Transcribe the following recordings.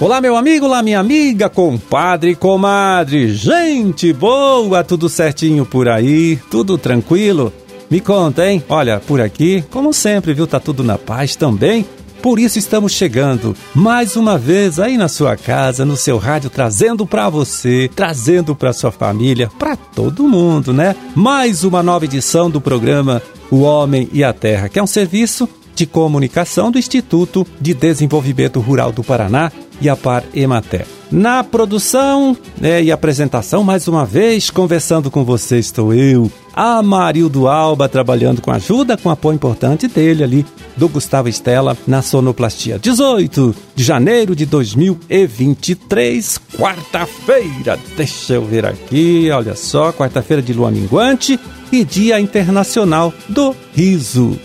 Olá, meu amigo, olá, minha amiga, compadre, comadre, gente boa, tudo certinho por aí, tudo tranquilo? Me conta, hein? Olha, por aqui, como sempre, viu, tá tudo na paz também. Por isso estamos chegando mais uma vez aí na sua casa, no seu rádio, trazendo para você, trazendo para sua família, para todo mundo, né? Mais uma nova edição do programa O Homem e a Terra, que é um serviço de comunicação do Instituto de Desenvolvimento Rural do Paraná e a Par Emater. Na produção né, e apresentação, mais uma vez, conversando com você estou eu, Amarildo Alba, trabalhando com ajuda, com apoio importante dele ali, do Gustavo Estela, na sonoplastia. 18 de janeiro de 2023, quarta-feira. Deixa eu ver aqui, olha só, quarta-feira de lua minguante e Dia Internacional do Riso.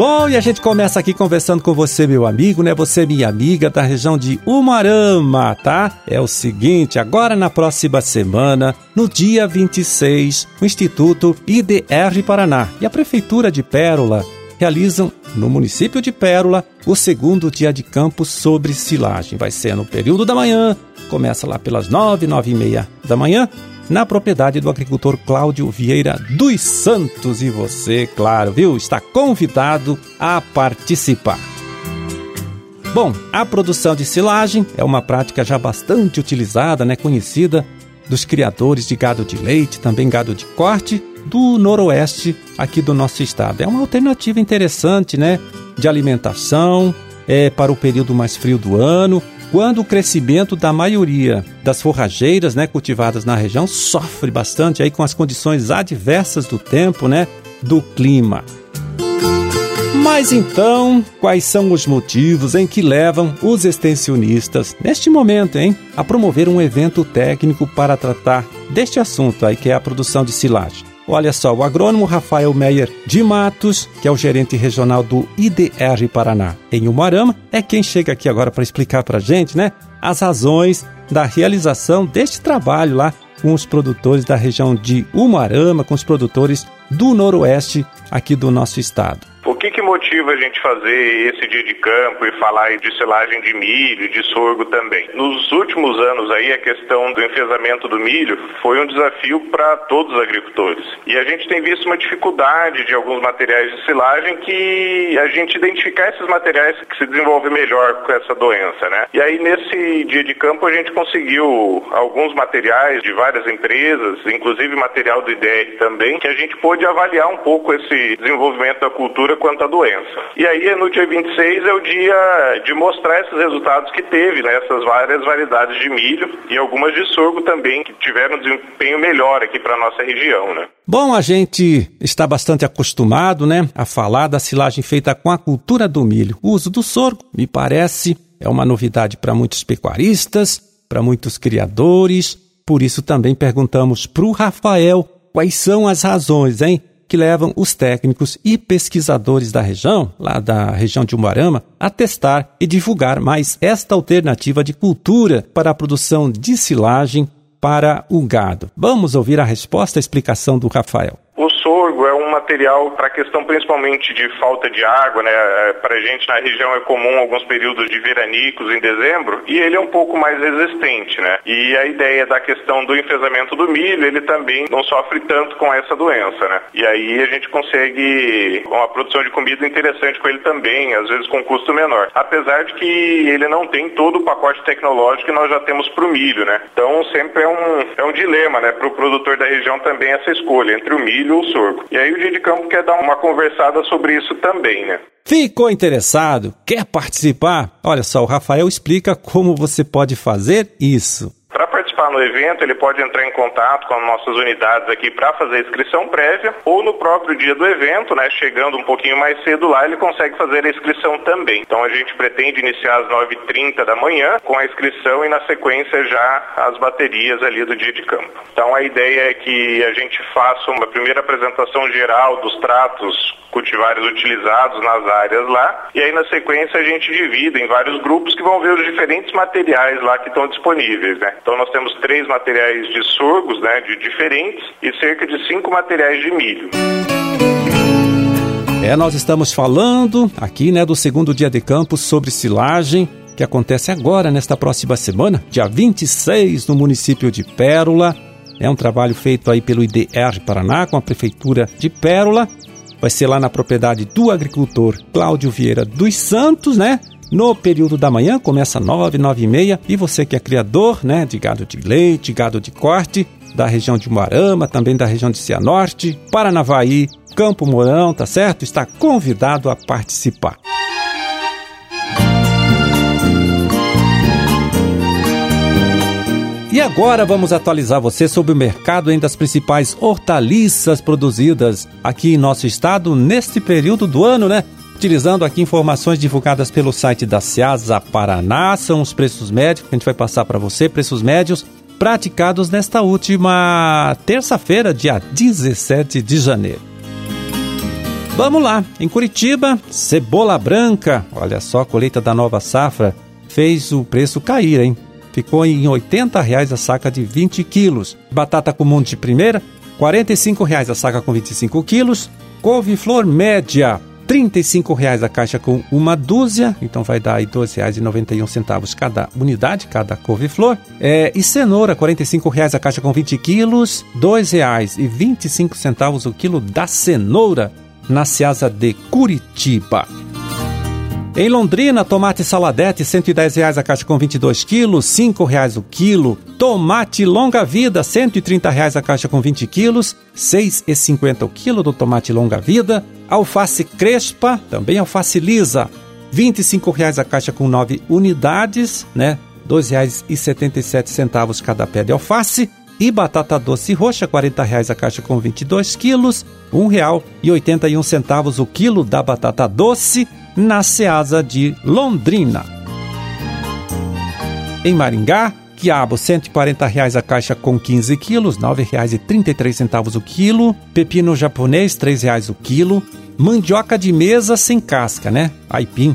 Bom, e a gente começa aqui conversando com você, meu amigo, né? Você, minha amiga, da região de Umarama, tá? É o seguinte, agora na próxima semana, no dia 26, o Instituto IDR Paraná e a Prefeitura de Pérola realizam no município de Pérola o segundo dia de campo sobre silagem. Vai ser no período da manhã, começa lá pelas nove, nove e meia da manhã na propriedade do agricultor Cláudio Vieira dos Santos. E você, claro, viu, está convidado a participar. Bom, a produção de silagem é uma prática já bastante utilizada, né, conhecida dos criadores de gado de leite, também gado de corte, do noroeste aqui do nosso estado. É uma alternativa interessante, né, de alimentação, é para o período mais frio do ano quando o crescimento da maioria das forrageiras né, cultivadas na região sofre bastante aí com as condições adversas do tempo, né, do clima. Mas então, quais são os motivos em que levam os extensionistas, neste momento, hein, a promover um evento técnico para tratar deste assunto aí, que é a produção de silagem? Olha só, o agrônomo Rafael Meyer de Matos, que é o gerente regional do IDR Paraná em Umuarama, é quem chega aqui agora para explicar para a gente, né, as razões da realização deste trabalho lá com os produtores da região de Umuarama, com os produtores do noroeste aqui do nosso estado. Que, que motiva a gente fazer esse dia de campo e falar de selagem de milho, de sorgo também? Nos últimos anos aí a questão do enfesamento do milho foi um desafio para todos os agricultores. E a gente tem visto uma dificuldade de alguns materiais de silagem que a gente identificar esses materiais que se desenvolvem melhor com essa doença, né? E aí nesse dia de campo a gente conseguiu alguns materiais de várias empresas, inclusive material do IDR também, que a gente pôde avaliar um pouco esse desenvolvimento da cultura cura quanto à doença. E aí, no dia 26, é o dia de mostrar esses resultados que teve nessas né, várias variedades de milho e algumas de sorgo também, que tiveram um desempenho melhor aqui para a nossa região, né? Bom, a gente está bastante acostumado, né, a falar da silagem feita com a cultura do milho. O uso do sorgo, me parece, é uma novidade para muitos pecuaristas, para muitos criadores. Por isso também perguntamos para o Rafael quais são as razões, hein, que levam os técnicos e pesquisadores da região, lá da região de Umuarama, a testar e divulgar mais esta alternativa de cultura para a produção de silagem para o gado. Vamos ouvir a resposta e explicação do Rafael. O sorgo é um material para a questão principalmente de falta de água, né? É, para a gente na região é comum alguns períodos de veranicos em dezembro e ele é um pouco mais resistente, né? E a ideia da questão do enfesamento do milho, ele também não sofre tanto com essa doença, né? E aí a gente consegue uma produção de comida interessante com ele também, às vezes com custo menor. Apesar de que ele não tem todo o pacote tecnológico que nós já temos para o milho, né? Então sempre é um, é um dilema, né? Para o produtor da região também essa escolha entre o milho ou sorgo. E aí o dia de campo quer dar uma conversada sobre isso também, né? Ficou interessado? Quer participar? Olha só, o Rafael explica como você pode fazer isso no evento, ele pode entrar em contato com as nossas unidades aqui para fazer inscrição prévia, ou no próprio dia do evento, né, chegando um pouquinho mais cedo lá, ele consegue fazer a inscrição também. Então a gente pretende iniciar às 9h30 da manhã com a inscrição e na sequência já as baterias ali do dia de campo. Então a ideia é que a gente faça uma primeira apresentação geral dos tratos cultivares utilizados nas áreas lá, e aí na sequência a gente divide em vários grupos que vão ver os diferentes materiais lá que estão disponíveis, né? Então nós temos três materiais de sorgos, né, de diferentes, e cerca de cinco materiais de milho. É, nós estamos falando aqui, né, do segundo dia de campo sobre silagem, que acontece agora, nesta próxima semana, dia 26, no município de Pérola. É um trabalho feito aí pelo IDR Paraná, com a Prefeitura de Pérola. Vai ser lá na propriedade do agricultor Cláudio Vieira dos Santos, né? No período da manhã, começa 9, 9 e meia. E você que é criador, né, de gado de leite, gado de corte, da região de Moarama, também da região de Cianorte, Paranavaí, Campo Mourão, tá certo? Está convidado a participar. E agora vamos atualizar você sobre o mercado das principais hortaliças produzidas aqui em nosso estado neste período do ano, né? Utilizando aqui informações divulgadas pelo site da Ciasa Paraná, são os preços médios que a gente vai passar para você, preços médios praticados nesta última terça-feira, dia 17 de janeiro. Vamos lá, em Curitiba, cebola branca, olha só, a colheita da nova safra fez o preço cair, hein? ficou em 80 reais a saca de 20 quilos. Batata comum de primeira, 45 reais a saca com 25 quilos. Couve-flor média, 35 reais a caixa com uma dúzia, então vai dar R$ 12,91 cada unidade, cada couve-flor. É, e cenoura, 45 reais a caixa com 20 quilos, R$ 2,25 o quilo da cenoura na Seasa de Curitiba. Em Londrina, tomate saladete, 110 reais a caixa com 22 quilos, R$ 5,00 o quilo. Tomate longa vida, 130 reais a caixa com 20 quilos, R$ 6,50 o quilo do tomate longa vida. Alface crespa, também alface lisa, 25 reais a caixa com 9 unidades, né? R$ 2,77 cada pé de alface. E batata doce roxa, 40 reais a caixa com 22 quilos, R$ 1,81 o quilo da batata doce na Ceasa de Londrina. Em Maringá, quiabo 140 reais a caixa com 15 quilos, R$ 9,33 o quilo. Pepino japonês, R$ 3 o quilo. Mandioca de mesa sem casca, né? Aipim,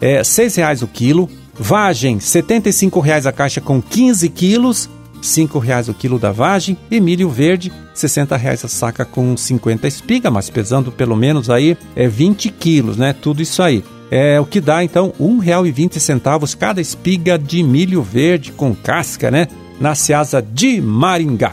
é 6 reais o quilo. Vagem, 75 reais a caixa com 15 quilos. R$ reais o quilo da vagem, e milho verde, R$ reais a saca com 50 espiga, mas pesando pelo menos aí é 20 quilos, né? Tudo isso aí. É o que dá então R$ 1,20 cada espiga de milho verde com casca, né? Na Seasa de Maringá.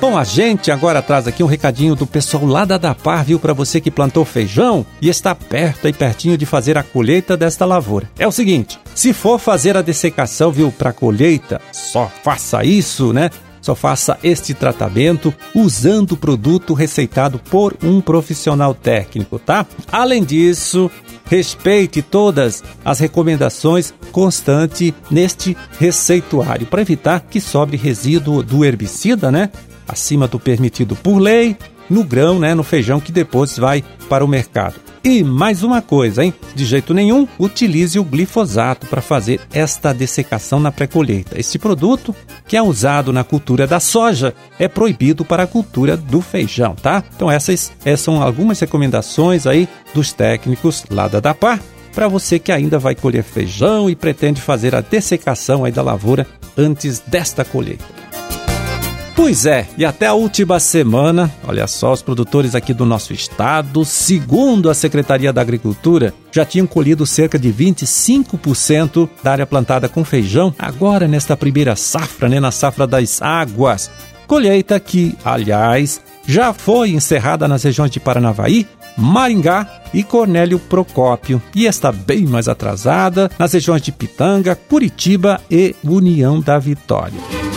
Bom, a gente agora traz aqui um recadinho do pessoal lá da Dapar, viu, para você que plantou feijão e está perto e pertinho de fazer a colheita desta lavoura. É o seguinte, se for fazer a dessecação, viu, para colheita, só faça isso, né? Só faça este tratamento usando o produto receitado por um profissional técnico, tá? Além disso, respeite todas as recomendações constante neste receituário para evitar que sobre resíduo do herbicida, né? acima do permitido por lei, no grão, né, no feijão que depois vai para o mercado. E mais uma coisa, hein? De jeito nenhum, utilize o glifosato para fazer esta dessecação na pré-colheita. Este produto, que é usado na cultura da soja, é proibido para a cultura do feijão, tá? Então essas, essas são algumas recomendações aí dos técnicos lá da DAPAR para você que ainda vai colher feijão e pretende fazer a dessecação aí da lavoura antes desta colheita. Pois é, e até a última semana, olha só, os produtores aqui do nosso estado, segundo a Secretaria da Agricultura, já tinham colhido cerca de 25% da área plantada com feijão, agora nesta primeira safra, né, na safra das águas. Colheita que, aliás, já foi encerrada nas regiões de Paranavaí, Maringá e Cornélio Procópio e está bem mais atrasada nas regiões de Pitanga, Curitiba e União da Vitória.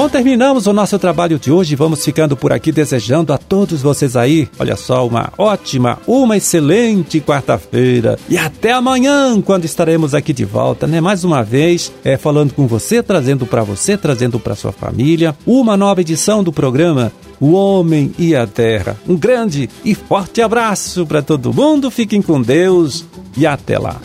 Bom, terminamos o nosso trabalho de hoje. Vamos ficando por aqui desejando a todos vocês aí, olha só, uma ótima, uma excelente quarta-feira. E até amanhã, quando estaremos aqui de volta, né? Mais uma vez, é falando com você, trazendo para você, trazendo para sua família, uma nova edição do programa O Homem e a Terra. Um grande e forte abraço para todo mundo. Fiquem com Deus e até lá.